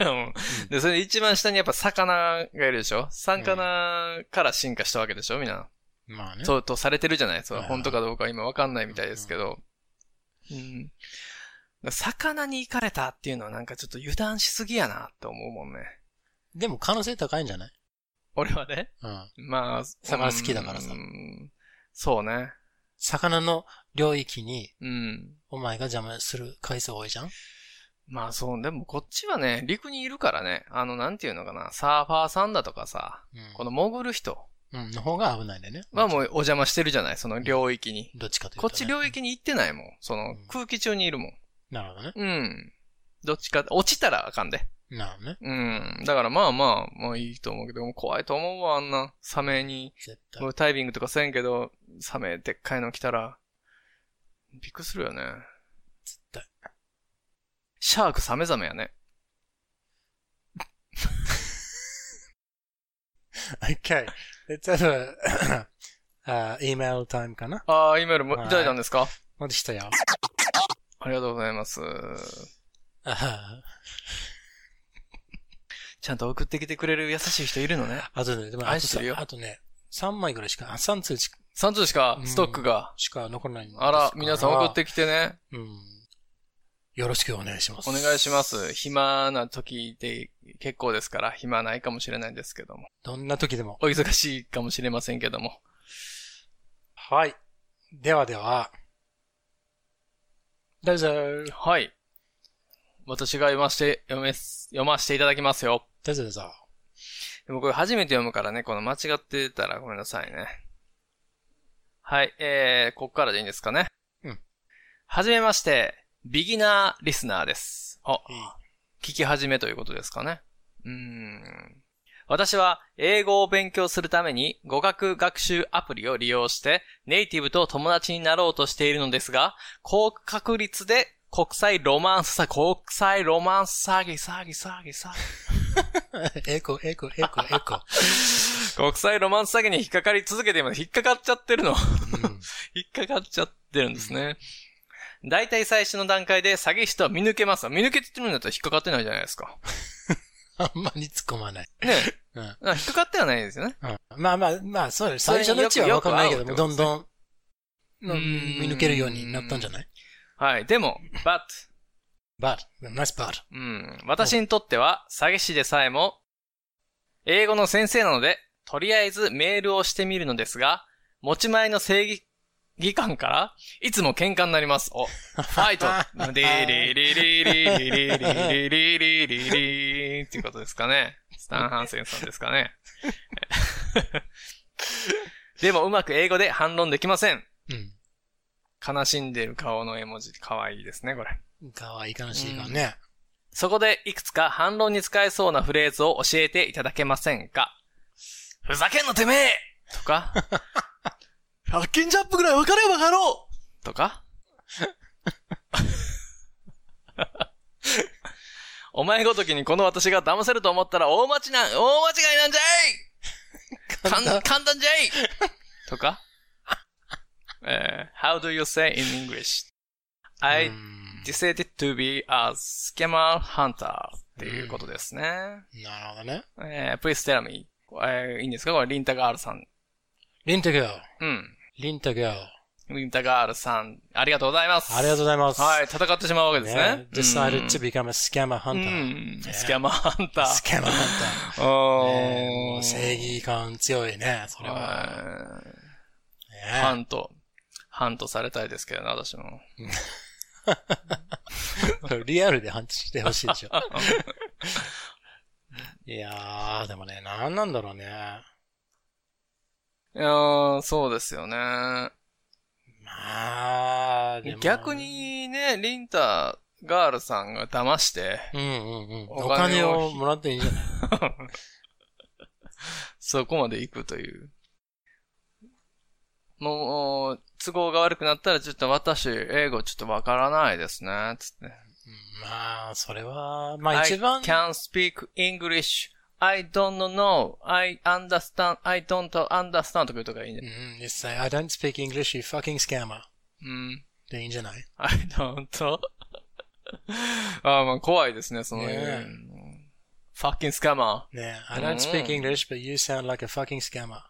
や、もうで、それで一番下にやっぱ魚がいるでしょ？魚から進化したわけでしょ？みんな。まあね。そうとされてるじゃない？それ本当かどうかは今わかんないみたいですけど。うん。魚に行かれたっていうのはなんかちょっと油断しすぎやなって思うもんね。でも可能性高いんじゃない？俺はね。うん。まあ、魚好きだからさうんそうね。魚の領域にうん。お前が邪魔する回数多いじゃん？まあそう、でもこっちはね、陸にいるからね、あの、なんていうのかな、サーファーさんだとかさ、この潜る人うん。の方が危ないんだよね。はもうお邪魔してるじゃない、その領域に。どっちかというと、ね。こっち領域に行ってないもん。そのうん空気中にいるもん。なるほどね。うん。どっちか、落ちたらあかんで。なるほどね。うん。だからまあまあ、まあいいと思うけど、怖いと思うわ、あんな、サメに。絶対も。うタイビングとかせんけど、サメでっかいの来たら、びっくりするよね。シャークサメザメやね。Okay. Let's have a, uh, email time かな？ああ、イメールもいはいただいたんですか？までしたよ。ありがとうございます。あ はちゃんと送ってきてくれる優しい人いるのね。あとね、でもあ愛してるよあとね、3枚ぐらいしか、あ3通しか3通しかうんストックが。しか残らないんでら、皆さん送ってきてね。うん。よろしくお願いします。お願いします。暇な時で結構ですから、暇ないかもしれないんですけども。どんな時でも。お忙しいかもしれませんけども。はい。ではでは、どうぞ。はい。私が読まして、読めす、読ませていただきますよ。どうぞどうぞ。でもこれ初めて読むからね、この間違ってたらごめんなさいね。はい、えー、ここからでいいんですかね。うん。はじめまして、ビギナーリスナーです。あ、聞き始めということですかね。うーん。私は英語を勉強するために語学学習アプリを利用してネイティブと友達になろうとしているのですが、高確率で国際ロマンス詐欺、国際ロマンス詐欺、詐欺、詐欺、詐欺。エコ、エコ、エコ、エコ。国際ロマンス詐欺に引っかかり続けています。引っかかっちゃってるの。うん 引っかかっちゃってるんですね。大体最初の段階で詐欺師とは見抜けます。見抜けてるんだったら引っかかってないじゃないですか。あんまり突っ込まない。ねうん。あ引っかかってはないですよね。うんまあまあ、まあ、そうです。最初のうちはわかんないけども、どんどん、うーん見抜けるようになったんじゃない？はい。でも、but, ?but, nice but. うん、私にとっては詐欺師でさえも、英語の先生なので、とりあえずメールをしてみるのですが、持ち前の正義、義感から、いつも喧嘩になります。お、ファイト リリリリリリリリリリリリリリっていうことですかね。スタンハンセンさんですかね。でもうまく英語で反論できません。うん。悲しんでる顔の絵文字、かわいいですね、これ。かわいい悲しいからね。そこでいくつか反論に使えそうなフレーズを教えていただけませんかふざけんなてめえとか、100均ジャンプぐらい分かればかろうとか、お前ごときにこの私が騙せると思ったら大間違いな、大間違いなんじゃい簡単簡単じゃいとか、えー How do you say in English?I うん decided to be a scammer hunter っていうことですね。なるほどね。えー、please tell me. えーいいんですか？これ、リンタガールさん。リンタギョー。うん。リンタギョー。リンタガールさん、ありがとうございます。ありがとうございます。はい、戦ってしまうわけですね。decided to become a scammer う hunter. ん。スキャマーハンター。スキャマーハンター。おねもーう正義感強いね、それは。ハント。ハントされたいですけどね、私も。リアルで判知してほしいでしょ。いやー、でもね、なんなんだろうね。いやー、そうですよね。まあ、でも逆、にね、リンタガールさんが騙して、うんうんうん。おお金をもらっていいんじゃない？そこまで行くという。もう、都合が悪くなったら、ちょっと私、英語ちょっとわからないですね、つって。まあ、それは、まあ一番、I can speak English. I don't know. I understand. I don't understand とか言うとかいいんうん、実際、I don't speak English, you fucking scammer. うん。でいいんじゃない I don't. ああ、まあ怖いですね、その、ねファッキンスカマね I don't speak English, but you sound like a fucking scammer.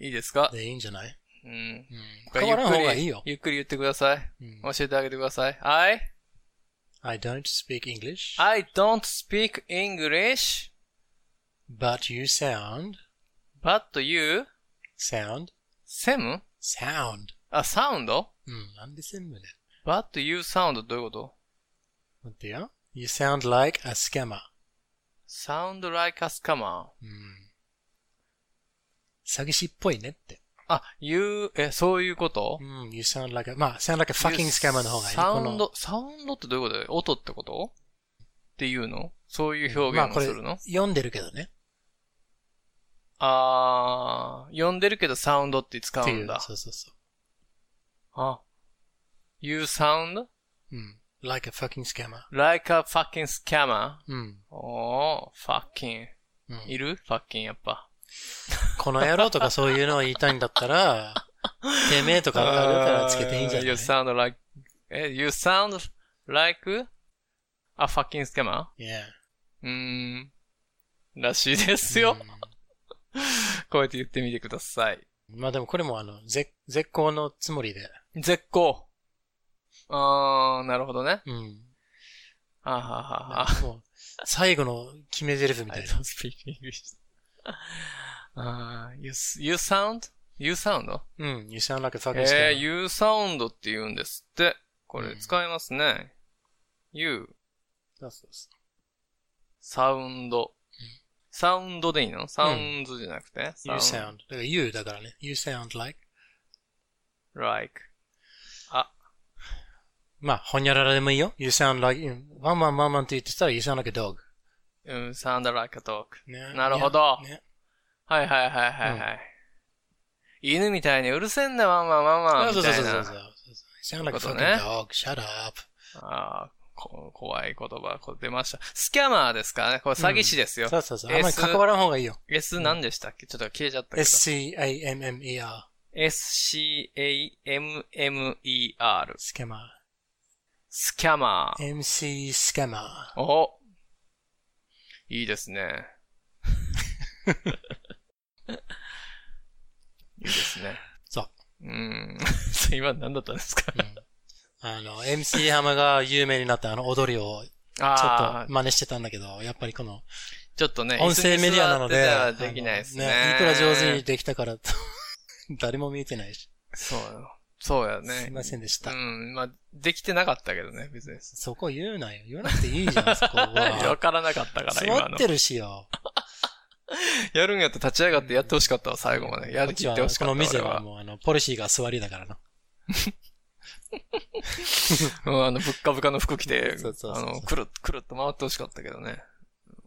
ー。いいですかでいいんじゃないうん。うん。変わらん方がいいよ。ゆっくり言ってください。うん教えてあげてください。I, I don't speak English, I don't speak English, but you sound, but you, sound, セム sound. あ、サウンドうん、なんで全部で ?but you sound どういうこと待ってよ。You sound like a scammer. ?sound like a scammer. うん。詐欺師っぽいねって。あ、you, え、そういうことうん、you sound like a, まあ、sound like a fucking scammer の方がいい。サウンこのド、サウンドってどういうこと音ってことっていうのそういう表現をするの、、読んでるけどね。あー、読んでるけどサウンドって使う。うんだ。そうそうそあ。You sound? う。うん。like a fucking scammer. like a fucking scammer？うん。おー、fucking. うんいる ?fucking やっぱ。この野郎とかそういうのを言いたいんだったら、てめえとかあるからつけていいんじゃない？You sound like, え、you sound like a fucking scammer? Yeah. うーん。らしいですよ。こうやって言ってみてください。うんまあでもこれもあの、絶、絶好のつもりで。絶好。あー、なるほどね。うん。あははは。もう、最後の決め台詞みた I いな。don't speak English. あー you, you sound? You sound? うん。You sound like a fucking え.ー、you sound って言うんですって。これうん使いますね。you, そうそうそサウンド。サウンドでいいの？サウンズじゃなくて、う You sound. だから you だからね。You sound like. like. まあ、ほにゃららでもいいよ。You sound like, ワンワンワンワンって言ってたら You sound like a dog. うん、sound like a dog. ねなるほどね。はいはいはいはいはい。犬みたいにうるせんな、ワンワンワンワンそう。そうそうそうそう。You sound like a fucking ね dog. Shut up. ああ、こ怖い言葉、こう出ました。 scammer ですかねこれ詐欺師ですよ。そうそうそう。あんまり S 関わらん方がいいよ。S 何でしたっけ？ちょっと消えちゃったけど。S-C-A-M-M-E-R. S-C-A-M-M-E-R。scammer. スキャマー。MC scammer. おいいですね。いいですね。そう。うん。今何だったんですか？あの、MC 浜が有名になったあの踊りをちょっあと真似してたんだけど、やっぱりこの、あ、ちょっとね、音声メディアなので、できないですね。あのいくら上手にできたからと、誰も見えてないし。そうよ。そうやね。すいませんでした。うん。まあ、できてなかったけどね、別に。そこ言うなよ。言わなくていいじゃん、そこわは。からなかったから、詰今のまっ。てるしよ。やるんやったら立ち上がってやってほしかったわ、最後まで。やりきってほしかったこの店は。もうあの、ポリシーが座りだからな。うん、あの、ぶっかぶかの服着て、そうそうそうそうあの、くるっ、くるっと回ってほしかったけどね。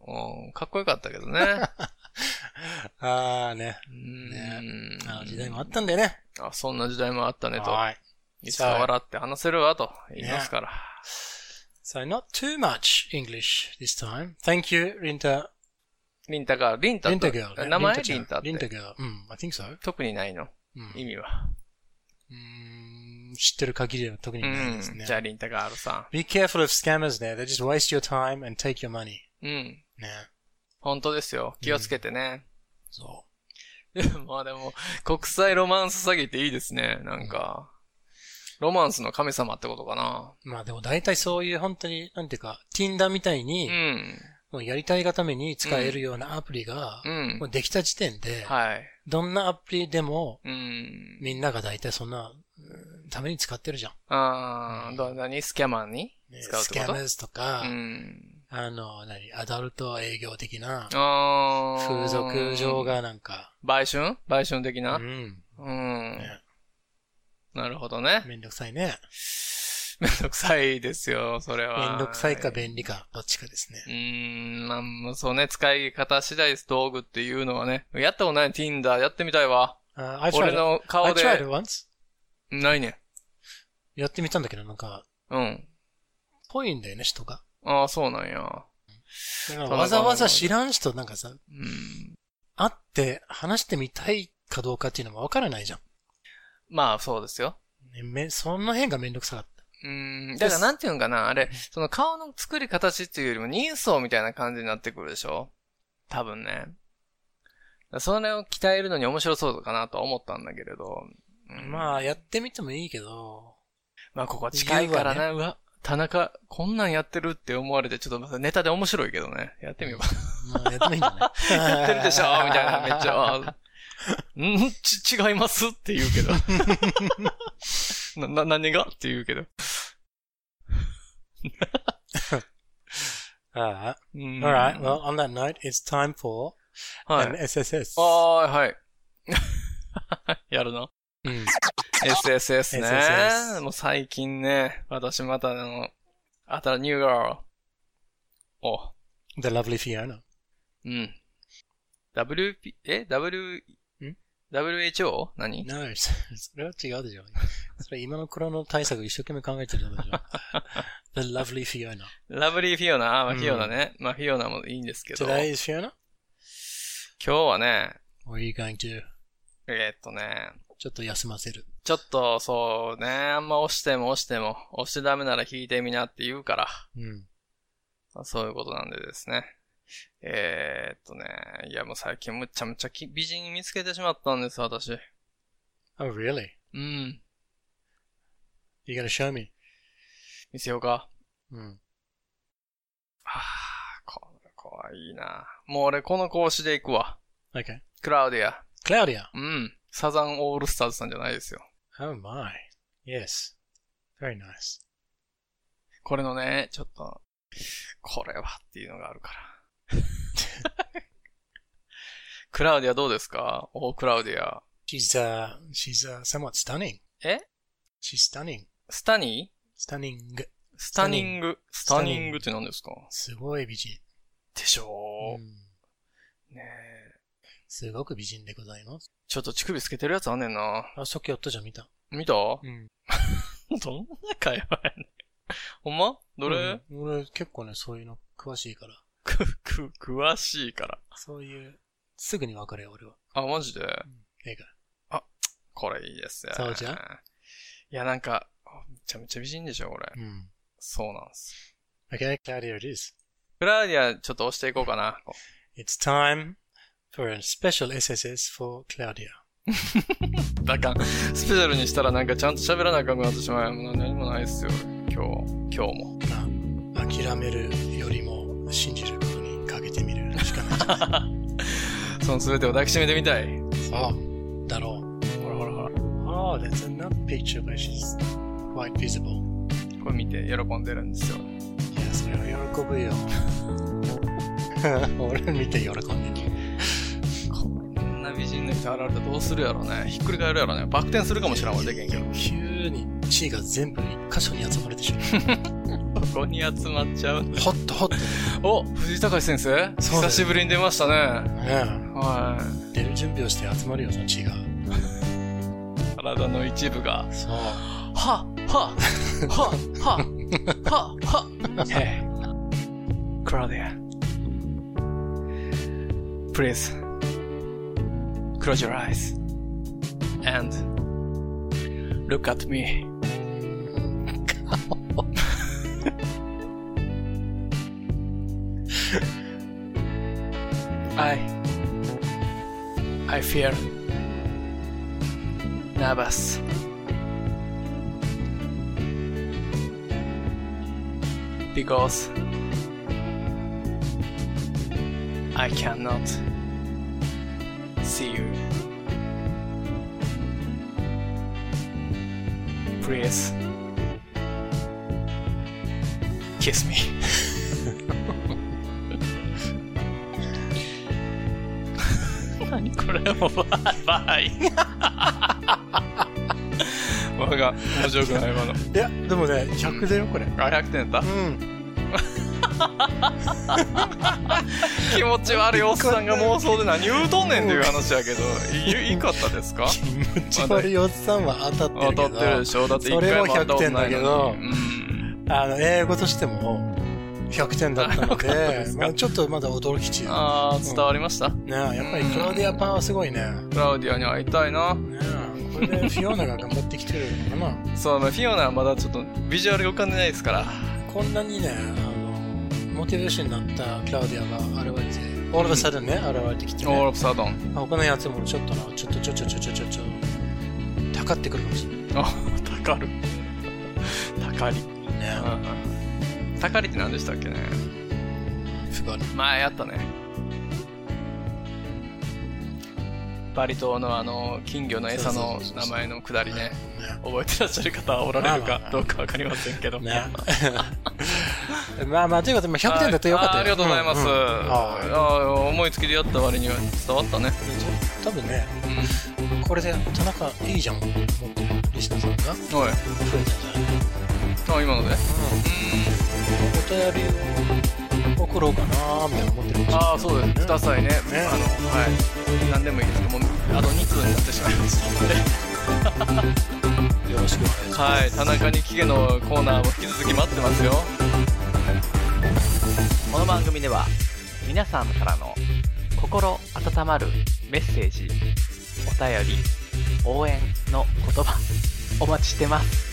うん、かっこよかったけどね。あーね。うん。あの時代もあったんだよね。あ、そんな時代もあったねと。はい。いつか笑って話せるわと言いますから。So not too much English this time. Thank you, Rinta. リンタが、リンタ Rinta と girl. 名前リンタって Rinta girl. うん、I think so. 特にないの。うん意味は。うーん知ってる限りは特にうん。ないですね。じゃあ、リンタガールさ Be careful of scammers there. They just waste your time and take your money. ん。うん。ね。本当ですよ。気をつけてね。そ まあでも、国際ロマンス詐欺っていいですね。なんか、ロマンスの神様ってことかな。う。まあでも大体そういう本当に、なんていうか、Tinder みたいに、うん。もうやりたいがために使えるようなアプリが、うんもうできた時点で、はい。どんなアプリでも、うん。みんなが大体そんな、うんために使ってるじゃん。あー、どう、何？スキャマーにね使うってこと？スキャムズとか、うん。あの、何、アダルト営業的なあー。風俗場。がなんか、売春？売春的うな、ん、うん。ねなるほどね。めんどくさいね。めんどくさいですよ、それは。めんどくさいか便利か、どっちかですねう。ーん、まあそうね、使い方次第です、道具っていうのはね。やったことない Tinder やってみたいわ。Uh, I 俺 tried, の I 顔 tried it で。once. ないね。やってみたんだけど、なんか、うん。ぽいんだよね、人が。ああ、そうなんや。だからそうわざわざ知らん人なんかさ、うん。会って話してみたいかどうかっていうのもわからないじゃん。まあ、そうですよ。ねめその辺がめんどくさかった。うーん。だからなんていうんかな、あれ、その顔の作り形っていうよりも人相みたいな感じになってくるでしょ多分ね。それを鍛えるのに面白そうかなとは思ったんだけれど。うんまあ、やってみてもいいけど、まあ、ここ近いからね、うわ、田中、こんなんやってるって思われて、ちょっとまたネタで面白いけどね。やってみようか。まあ、やってもいいんじゃない やってるでしょみたいな、めっちゃ、あん？ち、違います？って言うけど。な、な、何が？って言うけど。Alright, well, on that note, it's time for は an い。SSS. あーはい。やるのうん。?SSS ね。SSS もう最近ね、私またあの、あたらニューガール。お、The lovely Fiona. うん。WP、え ?W、ん ?WHO? 何？No, それは違うでしょ。それ今の頃の対策一生懸命考えてるでしょ。The lovely Fiona. ラブリーフィオナ、あ、まあ、うんフィオナね。まあ、フィオナもいいんですけど。Today is Fiona? 今日はね、Or are you going to えーっとね、ちょっと休ませるちょっとそうね、あんま押しても押しても、押してダメなら弾いてみなって言うから、うん。まあそういうことなんでですね。えーっとね、いやもう最近むっちゃむちゃき美人見つけてしまったんです、私。Oh, really? うん。You gonna show me? 見せようか。うん。はあ、これ怖いな。もう俺この講師で行くわ。Okay. クラウディア。Claudia. うん。サザンオールスターズさんじゃないですよ。Oh my. Yes. Very nice. これのね、ちょっと、これはっていうのがあるから。クラウディアどうですか？おクラウディア。She's, uh, she's, uh, somewhat stunning. え？She's stunning. スタニ.ースタニング。スタニングって何ですか？すごい美人。でしょうんう、ねえ。すごく美人でございます。ちょっと乳首つけてるやつあんねんな。あ、さっきやったじゃん、見た。見た？どうん。んな会話やねん。ほんま？どれ、うん俺結構ね、そういうの詳しいから。く、く、詳しいから。そういう、すぐに分かるよ、俺は。あ、マジで？映画。これいいですね。そうじゃん？いや、なんか、めちゃめちゃ美人でしょ、これ。うん。そうなんです。Okay, Claudia it is. クラウディア、ちょっと押していこうかな。It's time for a special SSS for Claudia. だかん。スペシャルにしたらなんかちゃんと喋らなあかんくなってしまう。もう何もないっすよ。今日、今日も。まあ、諦めるよりも信じることにかけてみるしかないじゃない。その全てを抱きしめてみたい。そう。だろう。ほらほらほら。Oh, that's another picture where she's quite visible. これ見て喜んでるんですよ。いや、それは喜ぶよ。俺見て喜んでる。こんな美人の人現れたらどうするやろね。ひっくり返るやろね。バク転するかもしれんわ、でけんけど。急に血が全部一箇所に集まるでしょ。ここに集まっちゃう。ホッとホッと。ねお藤井隆先生久しぶりに出ましたね。は出る準備をして集まるよ、その血が。い。体の一部が。そう。はははははは Hey, Claudia. Please, close your eyes and look at me. I, I feel nervous. because I cannot please. Kiss me. 何これ？もうバイバイ。わ が、面白くない今の。いや、でもね、100だよ、これ。あ、100点だうん。気持ち悪いおっさんが妄想で何言うとんねんっていう話やけど、いいいかったですか？気持ち悪いおっさんは当たってる。当たってるでしょ？だって一それも回も会ったこと100点ないのだけどに。、うん。あの、英語としても100点だったのでまあちょっとまだ驚き中。ねあー、伝わりました、えやっぱりクラウディアパンはすごいね。クラウディアに会いたいな。ねえこれでフィオナが頑張ってきてるのかな。そう、まあフィオナはまだちょっとビジュアルが浮かんでないですから。こんなにね、モチベーションになったクラウディアが現れて、オールバサダンね、現れてきてオールね。オブサドン。他のやつもちょっとな、ちょっとちょちょちょちょちょちょ、たかってくるかもしれない。あ、たかる。たかり。ね。たかりって何でしたっけね不合前やったね。バリ島のあの、金魚の餌の名前のくだりね。ね覚えてらっしゃる方はおられるかどうかわかりませんけど。ね。まあまあ、ということで、まあ100点だったらよかったよ。あありがとうございます。んんあああ思いつきでやった割には伝わったね。あ多分ね、うん。これで田中いいじゃん思ってるリスナーさんが増おい。えたんじゃないあ、今ので？お便りを送ろうかなみたいな思ってるああ、そうです。くださいね。ねあの、はい。何でもいいですけども、あと2通になってしまいましたので。よろしくお願いします。はい。田中に聞けのコーナーも引き続き待ってますよ。この番組では皆さんからの心温まるメッセージお便り応援の言葉お待ちしてます。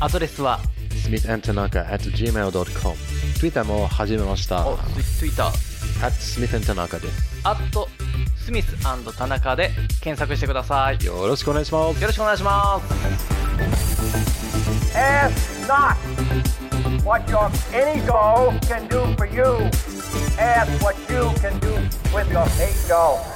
アドレスは smithandtanaka at gmail.com Twitter も始めました。おツイツイッター。at smithandtanaka です。アットスミス田中で検索してください。よよろしくお願いします。ろしくお願いします。Ask not what your any doll can do for you. Ask what you can do with your ego.